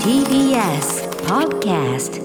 TBS Podcast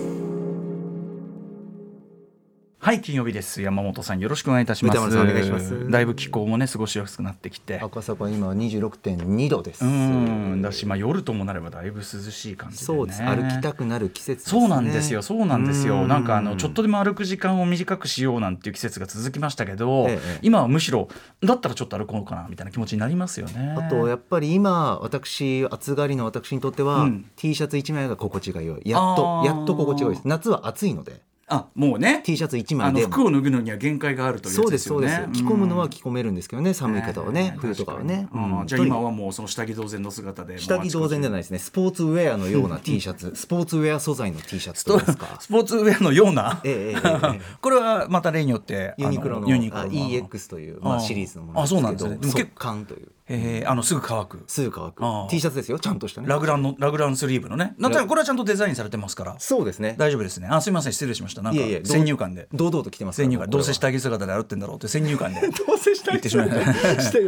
はい金曜日です。山本さんよろしくお願いいたします。歌丸さんお願いします。だいぶ気候もね過ごしやすくなってきて。赤坂今26.2度です。うんだしまあ夜ともなればだいぶ涼しい感じで、ね、そうです歩きたくなる季節です、ね、そうなんですよそうなんですよ。うなんかあのちょっとでも歩く時間を短くしようなんていう季節が続きましたけど、ええ今はむしろだったらちょっと歩こうかなみたいな気持ちになりますよね。あとやっぱり今私暑がりの私にとっては、うん。T シャツ1枚が心地が良い。やっとやっと心地が良いです。夏は暑いのであもうね。T シャツ1あの枚で服を脱ぐのには限界があるというそうですそうすよねです。着込むのは着込めるんですけどね寒い方はね、ええ冬とかはね、うん。じゃあ今はもうその下着同然の姿で下着同然じゃないですね。スポーツウェアのような T シャツ。スポーツウェア素材の T シャツとか。スポーツウェアのような、ええこれはまた例によってユニクロのあユニクロあの EX という、まあ、シリーズのものあそうなんですね。でも結速乾というえーあのすぐ乾く。すぐ乾く。T シャツですよちゃんとしたね。ラグランのラグランスリーブのね。なんとなくこれはちゃんとデザインされてますから。そうですね。大丈夫ですね。あすいません失礼しました。なんか先入観で。堂々と来てます先入観。どうせ下着姿で歩ってんだろうって先入観で。どうせした言ってしまい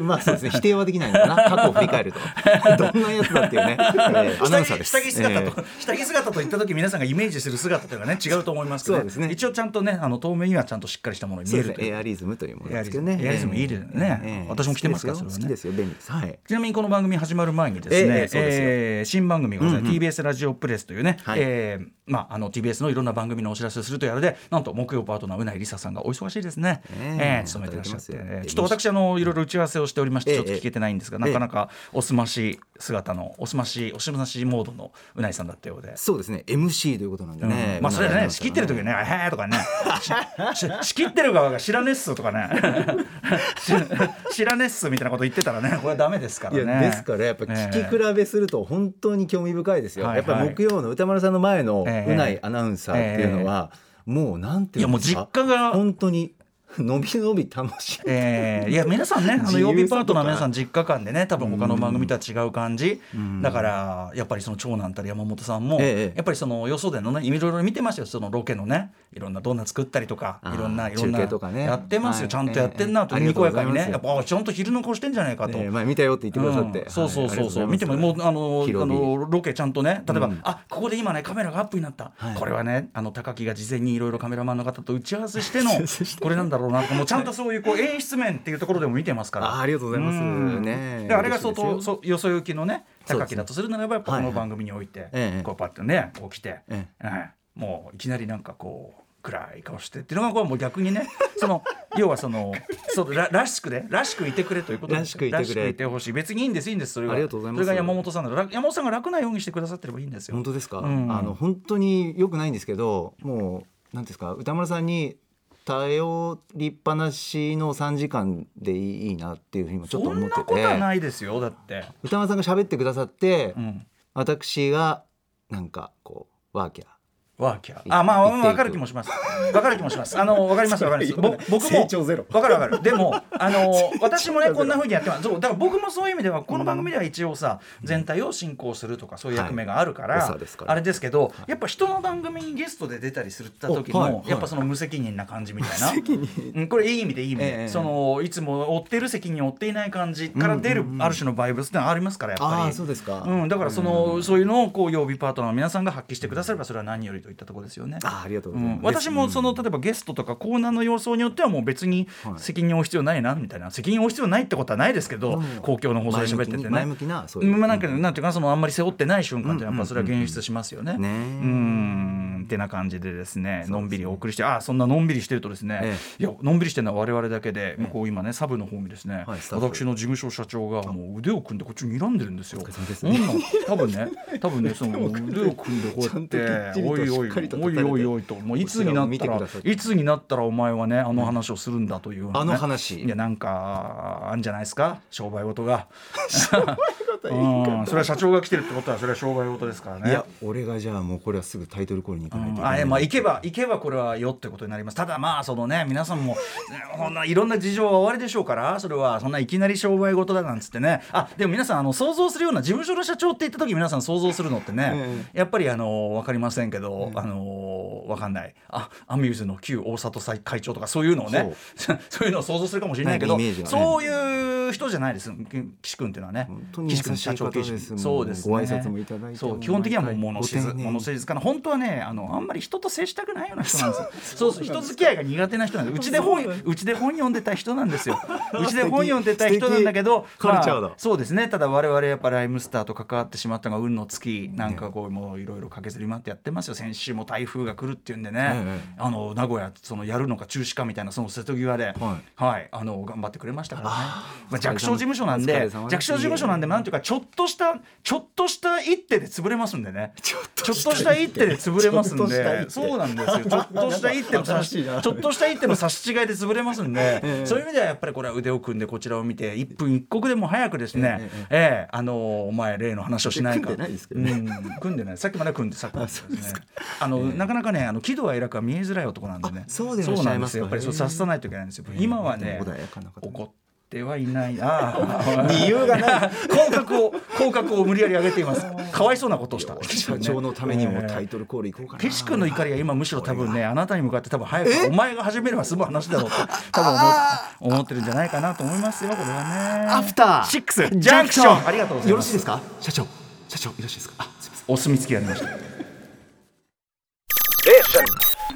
まあそうですね。否定はできないのかな。過去を振り返ると。どんなやつだっていうね、えーアナウンサーです。下着姿と、えー。下着姿と言った時皆さんがイメージする姿というのはね違うと思いますけど、そうですね。一応ちゃんとねあの透明にはちゃんとしっかりしたものに見えるという。エアリズムというものですけどね。エアリズムいいですね。ええ私も着てますからそれはね。よ好きですよ。便利はい。ちなみにこの番組始まる前にですね、えええー新番組がございます、うんうん。TBS ラジオプレスというね、はい。えーまあ、あの TBS のいろんな番組のお知らせをするというあれでなんと木曜パートナーうないりささんがお忙しいですね、えええー務めてらっしゃって、ちょっと私あのいろいろ打ち合わせをしておりましてええちょっと聞けてないんですが、えなかなかおすまし姿のおすましおすましモードのうないさんだったようで。そうですね MC ということなんでうん。ね、まあそれはね仕切ってる時にね「へえ」とかね。仕切ってる側が知らねっすとかね。し 知らねっすみたいなこと言ってたらね。これはダメですからね。ですからやっぱ聞き比べすると本当に興味深いですよ、はいやっぱり木曜の歌丸さんの前のええ。うないアナウンサーっていうのは、もうなんていやもういうんですか実家が本当に 伸び伸び楽しいえーいや皆さんねあの曜日パートナー皆さん実家間でね多分他の番組とは違う感じ、ん。だからやっぱりその長男たり山本さんも、ええ。やっぱりそのよそでのねいろいろ見てましたよ。そのロケのねいろんなドーナツ作ったりとかいろんないろんなね。やってますよ、はい。ちゃんとやってんなと、ええ。にこやかにね。やっぱあちゃんと昼の顔してんじゃないかと。ね前見たよって言ってくださって、うん。そうそうそうそう、はい見てももうあのあのロケちゃんとね例えば、うん。あここで今ねカメラがアップになった、はい。これはねあの高木が事前にいろいろカメラマンの方と打ち合わせしてのこれなんだろうなもうちゃんとそういうこう演出面っていうところでも見てますから。あありがとうございます。うん。ねであれが相当よそよそ行きのね高木だとするならばやっぱこはいはい。の番組において、ええ。こうパッとねこう来て、ええ。えもういきなりなんかこう暗い顔してっていうのがこうもう逆にね その要はそのそうららしくねらしくいてくれということらしくいてくれ。らしほしい。別にいいんですいいんです。それはありがとうございます。それが山本さんなら山本さんが楽なようにしてくださってればいいんですよ。本当ですか、うん。あの本当によくないんですけどもうなんですか歌丸さんに頼りっぱなしの3時間でいいなっていうふうにもちょっと思ってそんなことはてないですよだって、歌丸さんが喋ってくださって、うん、私がなんかこうワーキャーワーキャー。あまあ言っていく分かる気もします。分かる気もします。あの分かります分かります。ぼ僕も。成長ゼロ。分かる分かる。でもあの 私もねこんな風にやってます。そうだから僕もそういう意味ではこの番組では一応さ全体を進行するとかそういう役目があるから,、あれですけどやっぱ人の番組にゲストで出たりするった時の、やっぱその無責任な感じみたいな。うんこれいい意味でいい意味で、ええ。そのいつも負ってる責任を負っていない感じから出るある種のバイブスってのはありますからやっぱり。そうですか、うん、だからその、そういうのをこう曜日パートナーの皆さんが発揮してくださればそれは何よりといったところですよね。あありがとううんございます、私もその例えばゲストとかコーナーの様相によってはもう別にはい。責任を負う必要ないなみたいな。責任を負う必要ないってことはないですけど、うん。公共の放送で喋っててね。前向きなそういう、まあなんかなんていうかなそのあんまり背負ってない瞬間ってやっぱそれはうんうんうん現出しますよね。ねうん。ってな感じでですねのんびりお送りしてあそんなのんびりしてるとですね、えいやのんびりしてるのは我々だけで向こう今ねサブの方にですね、はい私の事務所社長がもう腕を組んでこっちに睨んでるんですよ。すそんなん多分ね多分ねその腕を組んでこうやってちゃんときっちりと。おいおいおいおいおいと。もういつになったらい。いつになったらお前はねあの話をするんだというあの話。いやなんかあんじゃないですか？商売事が。それは社長が来てるってことはそれは商売事ですからね。いや俺がじゃあもうこれはすぐタイトルコールに行かないといけない、あえまあ行けば行けばこれはよってことになります。ただまあそのね皆さんもねこんないろんな事情はおありでしょうからそれはそんないきなり商売事だなんつってね。あでも皆さんあの想像するような事務所の社長って言った時皆さん想像するのってね、やっぱりあの分かりませんけど、あの分かんない。あアミューズの旧大里会長とかそういうのをねそう。いうのを想像するかもしれないけどそういういう人じゃないです。岸君っていうのはね。岸君社長方ですもんそうです、ね、ご挨拶もいただいてそう基本的にはもう物静物静かな本当はねあのあんまり人と接したくないような人なんですよ。そうそう 人付き合いが苦手な人なんですう。ちで本う。ちで本読んでた人なんですよ。うちで本読んでた人なんだけどまあそうですね。ただ我々やっぱライムスターと関わってしまったのが運の尽きなんかこうもういろいろ駆けずり回ってやってますよ。先週も台風が来るっていうんでね、ええ。あの名古屋そのやるのか中止かみたいなその瀬戸際で、ははい、あの頑張ってくれましたからね。まあ、弱小事務所なんで弱小事務所なんでなんていうかちょっとしたちょっとした一手で潰れますんでね。ちょっとした一手で潰れますんで、手。そうなんですよ。ちょっとした一手の差しちょっとした一手の差し違いで潰れますんで、えそういう意味ではやっぱりこれは腕を組んでこちらを見て一分一刻でも早くですね、ええ。えあのお前例の話をしないか。組んでないですけどね。うん。組んでない。さっきまで組んでさっきまでですね。あのなかなかねあの喜怒哀楽は見えづらい男なんでね。あそうなんですよ。やっぱりそうさせさないといけないんですよ。今はね怒ってはいない。ああ 理由がない。口角を口角を無理やり上げています。かわいそうなことをした。社長のためにもタイトルコールいこうかな。岸君の怒りが今むしろ多分ねあなたに向かって多分早くお前が始めれば済む話だろうって 多分思う思ってるんじゃないかなと思いますよこれはね。アフターシックスジャンクションありがとうございます。よろしいですか？社長。社長よろしいですか？あすみません。お墨付きありました。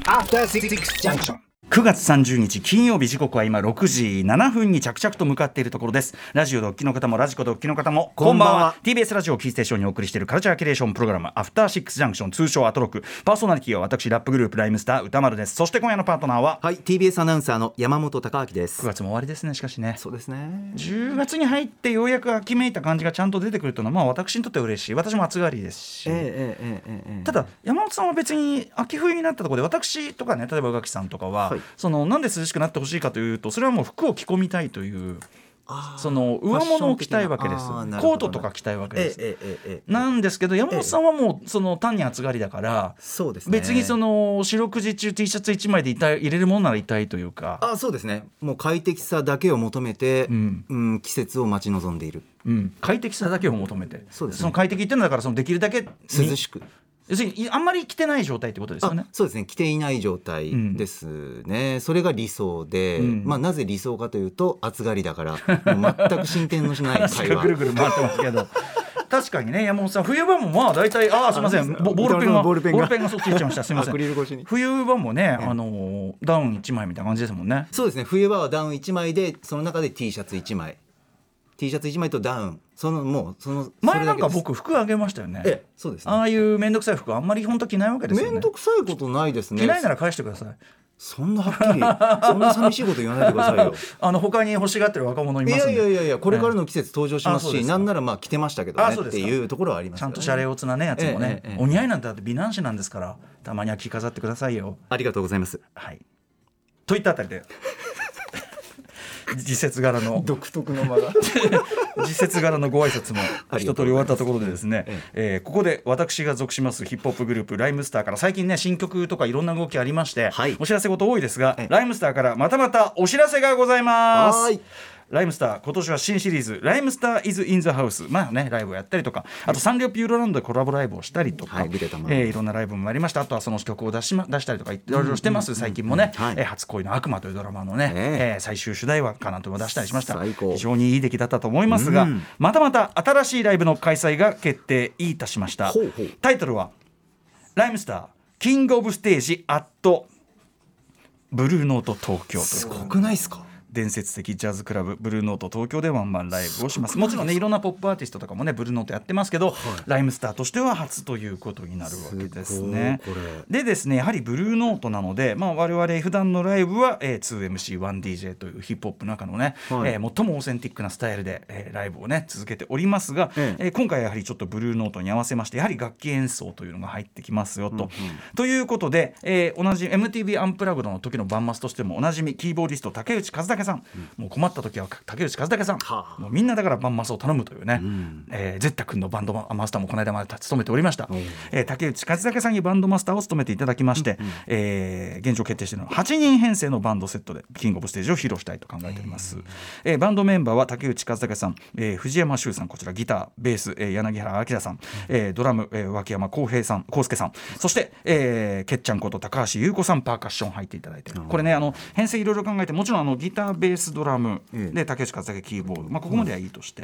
After Six Junction. 9月30日金曜日時刻は今6時7分に着々と向かっているところです。ラジオドッキの方もラジコドッキの方もこんばんは, TBS ラジオキーステーションにお送りしているカルチャーキュレーションプログラムアフターシックスジャンクション通称アトロク。パーソナリティは私ラップグループライムスター歌丸です。そして今夜のパートナーははい TBS アナウンサーの山本貴明です。9月も終わりですねしかしね。そうですね。10月に入ってようやく秋めいた感じがちゃんと出てくるというのはまあ私にとって嬉しい。私も暑がりですし、えーえーえー、ただ山本さんは別に秋冬になったところで私とかね例えば宇垣さんとかは、はい。そのなんで涼しくなってほしいかというとそれはもう服を着込みたいというその上物を着たいわけですコートとか着たいわけです、なんですけど山本さんはもうその単に暑がりだから、そうですね。別にその四六時中 T シャツ1枚でいたい入れるものなら痛いというか、あそうですね。もう快適さだけを求めて、ううんん季節を待ち望んでいる。うん、快適さだけを求めて。そうですね。の快適っていうのはだからそのできるだけに涼しく要するにあんまり着てない状態ってことですよね？あ。そうですね。着ていない状態ですね、それが理想で、うん。まあなぜ理想かというと暑がりだから。全く進展のしない話会話。がぐるぐる回ってますけど。確かにね。山本さん冬場もまあ大体ああすみません。ボボールペンがボールペンが。がそっち行っちゃいました。すみません。冬場もね、あのーダウン1枚みたいな感じですもんね。そうですね。冬場はダウン1枚でその中で T シャツ1枚 T シャツ1枚とダウン。そのもうその前なんか僕服あげましたよね。ええそうですね。ああいう面倒くさい服あんまり本当着ないわけですよね。面倒くさいことないですね。着ないなら返してください。そんなはっきりそんな寂しいこと言わないでくださいよ。あの他に欲しがってる若者いいますいやいやいやこれからの季節登場しますし、あそうですか。なんならまあ着てましたけどね。っていうところはありますちゃんとシャレオツなねやつもね、ええええ。お似合いなんてだって美男子なんですからたまには着飾ってくださいよ。ありがとうございます。はい。といったあたりで 時節柄の。独特の間が。時節柄のご挨拶も一通り終わったところでですね、ええ。ーここで私が属しますヒップホップグループライムスターから最近ね新曲とかいろんな動きありまして、はい。お知らせ事多いですがええ。ライムスターからまたまたお知らせがございます。はいライムスター今年は新シリーズ「ライムスター is in the house」まあねライブをやったりとかあとサンリオピューロランドでコラボライブをしたりとか、はいえーいろんなライブもありました。あとはその曲を出し,、ま、出したりとかいろいろしてます、最近もね、はい。えー初恋の悪魔」というドラマのね、ええ。えー最終主題歌かなんとも出したりしました。最高。非常にいい出来だったと思いますが、うん。またまた新しいライブの開催が決定いたしました。タイトルは「ライムスターキングオブステージアットブルーノート東京」というすごくないですか？伝説的ジャズクラブブルーノート東京でワンマンライブをします。もちろんねいろんなポップアーティストとかもねブルーノートやってますけど、ライムスターとしては初ということになるわけですね。でですねやはりブルーノートなので、まあ、我々普段のライブは、えー、2MC1DJ というヒップホップの中のね、はい。えー最もオーセンティックなスタイルで、えーライブをね続けておりますが、えええー今回やはりちょっとブルーノートに合わせましてやはり楽器演奏というのが入ってきますよと。ということで、えー同じ MTV アンプラグドの時のバンマスとしてもおなじみキーボーディスト竹内和武さん、もう困った時は竹内和武さん、はあ。もうみんなだからバンマスを頼むというね、ん。えーゼッタ君のバンドマスターもこの間まで務めておりました、えー竹内和武さんにバンドマスターを務めていただきまして、えー現状決定しているのは8人編成のバンドセットで King of Stage を披露したいと考えております、えーバンドメンバーは竹内和武さん、えー藤山修さんこちらギターベース、えー柳原明さん、えードラム、えー脇山浩平さん康介さんそして、えー、けっちゃんこと高橋優子さんパーカッション入っていただいてこれねあの編成いろいろ考えてもちろんあのギタ田ベースドラム、ええ。で竹内和武キーボード、まあ、ここまではいいとして、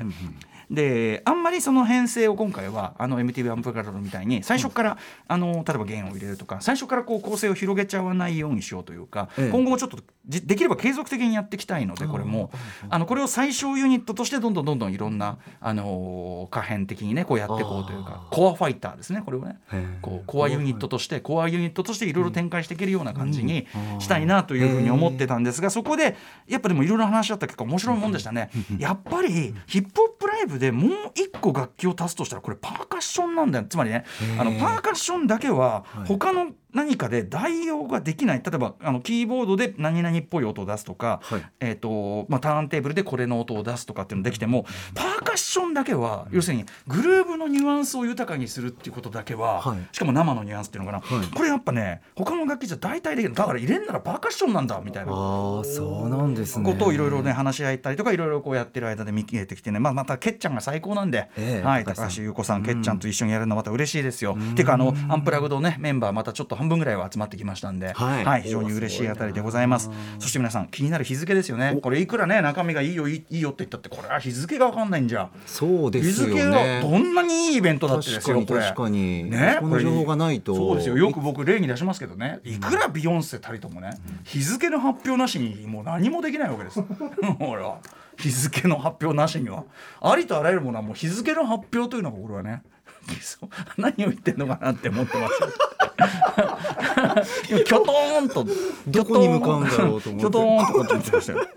であんまりその編成を今回はあの MTV アンプリカラドみたいに最初から、あの例えば弦を入れるとか最初からこう構成を広げちゃわないようにしようというか、ええ。今後もちょっとじできれば継続的にやっていきたいのでこれも。あのこれを最小ユニットとしてどんどんどんどんいろんな、あの可変的にねこうやっていこうというかコアファイターですねこれをね。こうコアユニットとしてコアユニットとしていろいろ展開していけるような感じにしたいなというふうに思ってたんですがそこでやっぱでもいろいろ話し合った結果面白いもんでしたね。やっぱりヒップホップライブでもう一個楽器を足すとしたらこれパーカッションなんだよ。つまりねあのパーカッションだけは他の何かで代用ができない。例えばあのキーボードで何々っぽい音を出すとか、はい。えーとまあ、ターンテーブルでこれの音を出すとかっていうのできてもパーカッションだけは要するにグルーブのニュアンスを豊かにするっていうことだけは、はい。しかも生のニュアンスっていうのかな、はい。これやっぱね他の楽器じゃ大体できるだから入れんならパーカッションなんだみたいな。ああそうなんですね。ことをいろいろね話し合ったりとかいろいろこうやってる間で見えてきてね、まあ、またけっちゃんが最高なんで、ええはい、高橋優子さんけっちゃんと一緒にやるのまた嬉しいですよ。ていうかあのアンプラグドねメンバーまたちょっと半分ぐらいは集まってきましたんで、はい。非常に嬉しいあたりでございます。そして皆さん気になる日付ですよね。これいくらね中身がいいよいいいいよって言ったってこれは日付が分かんないんじゃ。そうで日すよ付がねどんなにいいイベントだってですよこれ。確かに。ねこの情報がないと。そうですよ。よく僕例に出しますけどね。いくらビヨンセたりともね日付の発表なしにもう何もできないわけです。ほら。日付の発表なしには。ありとあらゆるものはもう日付の発表というのが俺はね 何を言ってんのかなって思ってます。よ 今キョトーンとどこに向かうんだろうと思って。キョトーンとこっちに言ってましたよ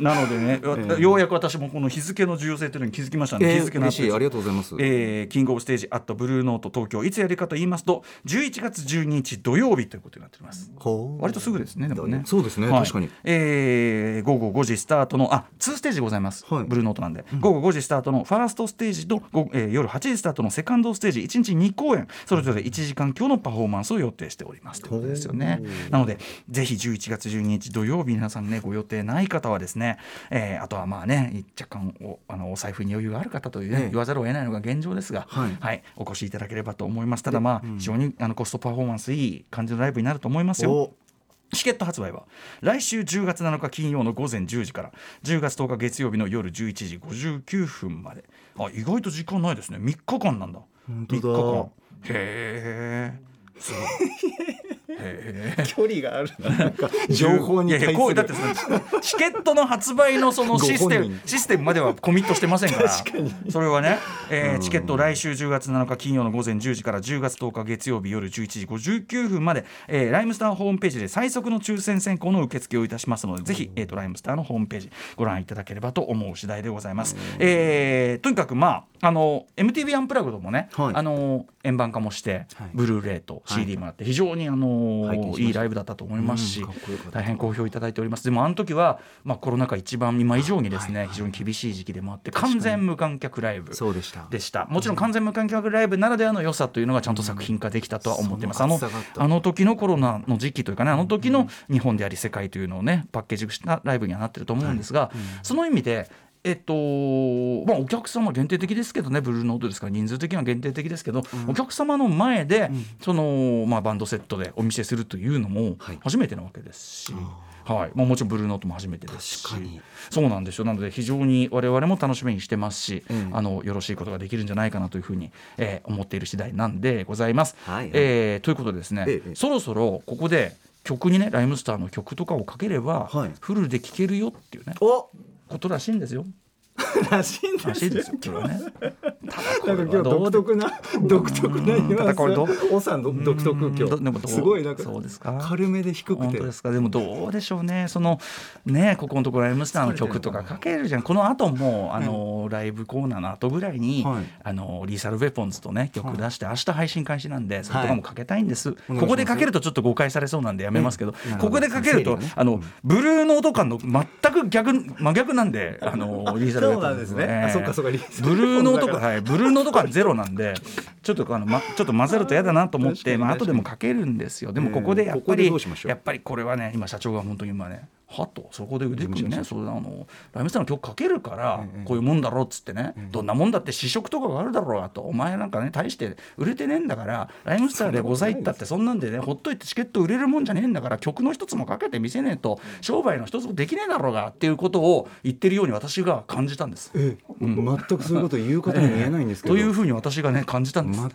なのでね、ようやく私もこの日付の重要性というのに気づきましたね、えー日付の嬉しい。ありがとうございます。えーキングオブステージアットブルーノート東京。いつやるかと言いますと11月12日土曜日ということになっております。割とすぐですねでもね。そうですねはい。確かに。えー午後5時スタートのあ2ステージございます、はい。ブルーノートなんで、午後5時スタートのファーストステージと、えー夜8時スタートのセカンドステージ1日2公演。それぞれ1時間強のパフォーマンスを予定しておりますということですよね。なのでぜひ11月12日土曜日皆さんねご予定ない方はですね、えーあとはまあね若干おあのお財布に余裕がある方というね、ええ。言わざるを得ないのが現状ですが、はい。お越しいただければと思います。ただまあ、非常にあのコストパフォーマンスいい感じのライブになると思いますよ。お。チケット発売は来週10月7日金曜の午前10時から10月10日月曜日の夜11時59分まで。あ意外と時間ないですね。3日間なんだ。本当だ。3日間。へえすごい。へえ距離がある。情報にいやい対する。やこうだってそのチケットの発売のそのシステムシステムまではコミットしてませんからそれはね、えーチケット来週10月7日金曜の午前10時から10月10日月曜日夜11時59分まで、えーライムスターホームページで最速の抽選選考の受付をいたしますのでぜひ、えー、とライムスターのホームページご覧いただければと思う次第でございます、えーとにかくまああの MTV アンプラグドもね、はい。あの円盤化もして、はい。ブルーレイと CD もあって非常にあの、拝見しました。いいライブだったと思いますし、大変好評いただいております。でもあの時は、まあ、コロナ禍一番今以上にですね、非常に厳しい時期でもあって完全無観客ライブでした。でした。もちろん完全無観客ライブならではの良さというのがちゃんと作品化できたとは思っています、あのあの時のコロナの時期というかねあの時の日本であり世界というのをねパッケージしたライブにはなってると思うんですが、その意味でえっとまあ、お客様限定的ですけどねブルーノートですか。ら人数的には限定的ですけど、お客様の前で、そのまあ、バンドセットでお見せするというのもはい。初めてなわけですし、はい。まあ、もちろんブルーノートも初めてですし。確かに。そうなんですよ。なので非常に我々も楽しみにしてますし、ええあのよろしいことができるんじゃないかなというふうに、えー思っている次第なんでございます。はい。はいえーということでですね、ええ。そろそろここで曲にねライムスターの曲とかをかければ、はい。フルで聴けるよっていうね。おことらしいんですよ。らしいんらしいですよ。これはね。なんか今日独特な独特なニュアンただこれどうスおさんど独特うんどでもすごいなんかそうですか。軽めで低くて。本当ですか。でもどうでしょうね。そのねここのところライムスターの曲とかかけるじゃん。この後もあの、ライブコーナーの後ぐらいに、はい。あのリーサルウェポンズとね曲出して、明日配信開始なんでそれとかもかけたいんです、ここでかけるとちょっと誤解されそうなんでやめますけど、ここでかけると、あのブルーノート感の全く逆真逆なんであのリーサルそうなんですね。あそっかそっかブルーノート感は。いブルーノート感ゼロなんでちょっとあの、ま、ちょっと混ぜると嫌だなと思って、まあ後でもかけるんですよ。でもここでやっぱり、やっぱりこれはね今社長が本当に今ねはとそこで腕組みねそれあのライムスターの曲かけるからこういうもんだろうっつってね、どんなもんだって試食とかがあるだろうがとお前なんかね大して売れてねえんだからライムスターでございったってそんなんでねほっといてチケット売れるもんじゃねえんだから曲の一つもかけてみせねえと商売の一つもできねえだろうがっていうことを言ってるように私が感じたんです。え全くそういうこと言う方に見えないんですけど、というふうに私がね感じたんです。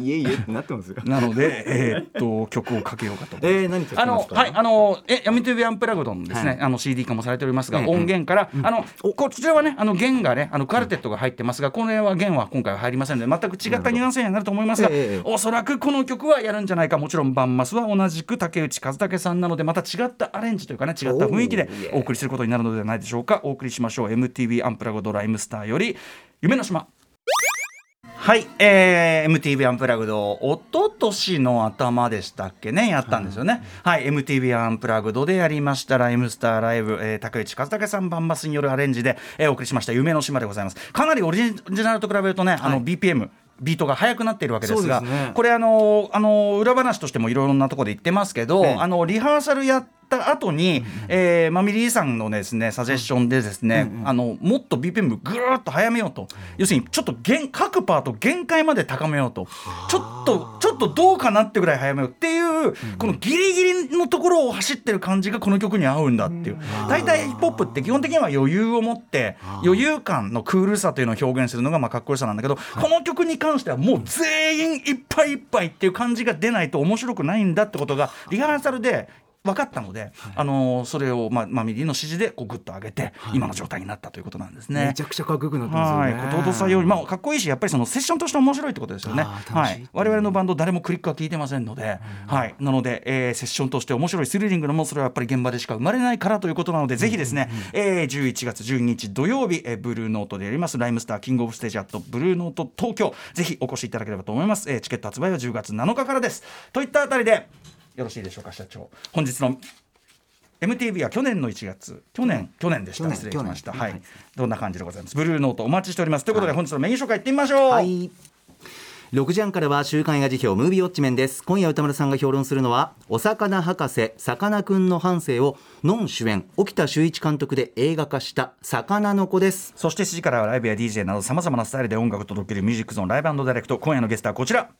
いえいえってなってますよ。なので、えーっと曲をかけようかと。えー、何かあのはいあのえヤミトゥビアンプラグドのですね、はい。あの CD 化もされておりますが、ええ音源から、あのこちらはねあの弦がねあのカルテットが入ってますが、これは弦は今回は入りませんので全く違ったニュアンスにはなると思いますが、ええええ。おそらくこの曲はやるんじゃないか。もちろんバンマスは同じく竹内和武さんなのでまた違ったアレンジというかね違った雰囲気でお送りすることになるのではないでしょうか。お送りしましょう。MTV アンプラグドライムスターより夢の島。はい、えー、MTV アンプラグド一昨年の頭でしたっけね？やったんですよね、はい、MTV アンプラグドでやりましたライムスターライブ、えー、竹内和武さんバンバスによるアレンジで、えー、お送りしました。夢の島でございます。かなりオリジナルと比べるとね、あの BPM ビートが速くなっているわけですがね。これあのあの裏話としてもいろいろなところで言ってますけど、ええ。あのリハーサルやった後に、えーマミリーさんのですねサジェッションでですね、あのもっと BPM ぐーっと速めようと。要するにちょっと限各パート限界まで高めようと。ちょっとちょっとどうかなってぐらい速めようっていう、このギリギリのところを走ってる感じがこの曲に合うんだっていう。大体ヒップホップって基本的には余裕を持って余裕感のクールさというのを表現するのがまあかっこよさなんだけど、この曲に関してはもう全員いっぱいいっぱいっていう感じが出ないと面白くないんだってことがリハーサルで分かったので、あのーそれを、まあ、マミリーの指示でこうグッと上げて、今の状態になったということなんですね。めちゃくちゃかっこよくなってますよね。はい、弟さんより、まあ、かっこいいし、やっぱりそのセッションとして面白いってことですよね。あーはい。我々のバンド、誰もクリックは聞いてませんので、はい、なので、えーセッションとして面白いスリリングなもの、それはやっぱり現場でしか生まれないからということなので、ぜひですね、えー11月12日土曜日、えーブルーノートでやります、ライムスターキングオブステージアットブルーノート東京、ぜひお越しいただければと思います。えーチケット発売は10月7日からです。といったあたりで、よろしいでしょうか、社長。本日の MTV は去年の1月。去年去年でした。失礼しました。はい、はい。どんな感じでございます？ブルーノートお待ちしております。ということで、本日のメイン紹介いってみましょう、はい。6時半からは週刊映画辞表ムービーウォッチメンです。今夜歌丸さんが評論するのはお魚博士さかなクンの半生をノン主演沖田修一監督で映画化した魚の子です。そして7時からはライブや DJ などさまざまなスタイルで音楽を届けるミュージックゾーンライブダイレクト。今夜のゲストはこちら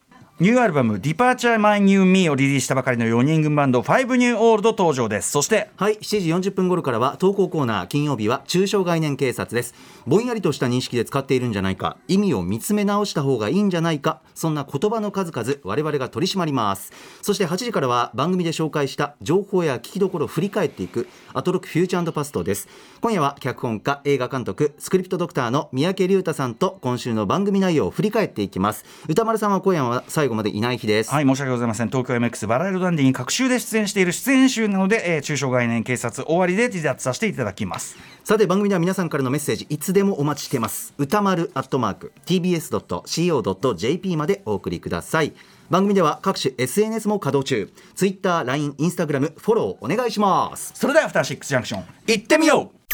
ニューアルバム「Departure My New Me」をリリースしたばかりの4人組バンド5ニューオールド登場です。そしてはい7時40分頃からは投稿コーナー金曜日は中小概念警察です。ぼんやりとした認識で使っているんじゃないか意味を見つめ直した方がいいんじゃないかそんな言葉の数々我々が取り締まります。そして8時からは番組で紹介した情報や聞きどころを振り返っていくアトロックフューチャーパストです。今夜は脚本家映画監督スクリプトドクターの三宅龍太さんと今週の番組内容を振り返っていきます。歌丸さんは今夜は最後までいない日です。はい申し訳ございません。東京 MX バラエロダンディに各週で出演している出演集なので、えー中小概念警察終わりで離脱させていただきます。さて番組では皆さんからのメッセージいつでもお待ちしています。歌丸アットマーク tbs.co.jp までお送りください。番組では各種 SNS も稼働中。Twitter、LINE、Instagram フォローお願いします。それではアフターシックスジャンクション行ってみよう。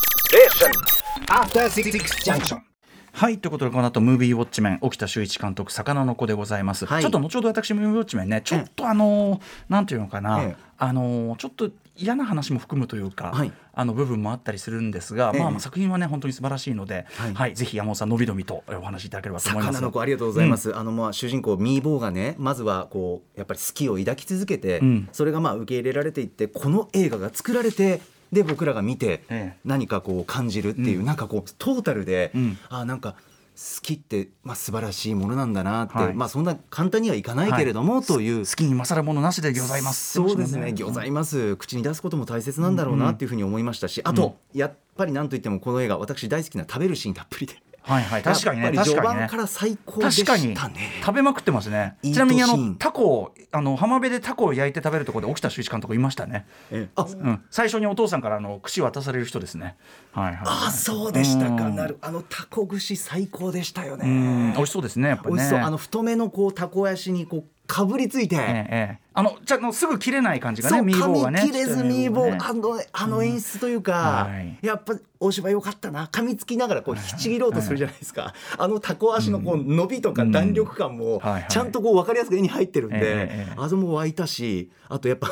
After Six Junction. はいということでこの後ムービーウォッチメン沖田修一監督魚の子でございます、はい。ちょっと後ほど私ムービーウォッチメンねちょっとあのーなんていうのかな、ええ。あのーちょっと嫌な話も含むというか、はい。あの部分もあったりするんですが、ええ。まあまあ作品はね本当に素晴らしいので、ははいいぜひ山本さんのびのびとお話しいただければと思います。魚の子ありがとうございます、あのまあ主人公ミーボーがねまずはこうやっぱり好きを抱き続けて、ん。それがまあ受け入れられていってこの映画が作られてで僕らが見てええ。何かこう感じるっていう、なんかこうトータルで、ん。あなんか好きってまあ素晴らしいものなんだなって、はい。まあそんな簡単にはいかないけれども、という。好きに勝るものなしでございます。そうですね、ございます。口に出すことも大切なんだろうなっていうふうに思いましたし、あと、やっぱりなんといってもこの映画、私大好きな食べるシーンたっぷりで。はいはい確かにね序盤から最高でし確かにたね。食べまくってますねちなみにあのタコをあの浜辺でタコを焼いて食べるところで沖田修一監督いましたねあ、うん、最初にお父さんからあの串渡される人ですね。はいはい。あ、そうでしたか。うんなる、あのタコ串最高でしたようん、ね美。味しそうですね。やっぱりね。美味しそう、あの太めのこうタコ足にこうかぶりついて、ええええ。あのじゃあのすぐ切れない感じがねミーボーが噛ねみ切れずミーボー、ね。あのあの演出というか、はい。やっぱお芝居良かったな。噛みつきながらこう引きちぎろうとするじゃないですか、あのタコ足のこう伸びとか弾力感もちゃんとこう分かりやすく絵に入ってるんで、あそも湧いたしあとやっぱ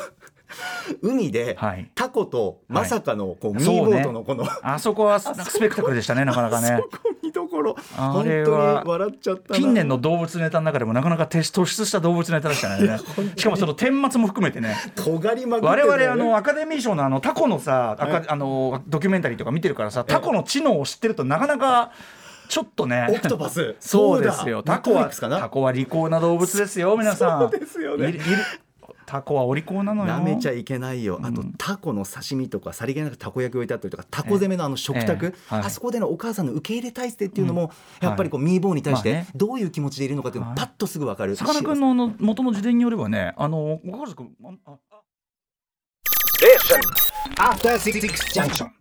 海ではい。タコとまさかのこうミーボーとのこの、あそこはスペクタクルでしたね なかなかね。そこ見どころあ本当にれは笑っちゃったな。近年の動物ネタの中でもなかなか突出した動物ネタでしたね しかもその顛末も含めてね。尖りまくってね。々あのアカデミー賞のあのタコのさ、アカあのドキュメンタリーとか見てるからさタコの知能を知ってるとなかなかちょっとね。オクトパス。そうですよ。だ？タコはタコは利口な動物ですよ皆さん。そうですよねタコはお利口なのよ。なめちゃいけないよ。あと、タコの刺身とかさりげなくたこ焼き置いてあったりとかタコ攻めのあの食卓、ええ。はい。あそこでのお母さんの受け入れ体制っていうのも、やっぱりこう、ミーボーに対してどういう気持ちでいるのかっていうのがパッとすぐ分かる。さかなクンのあの元の自伝によればねあのご家族ああ After Six Junction.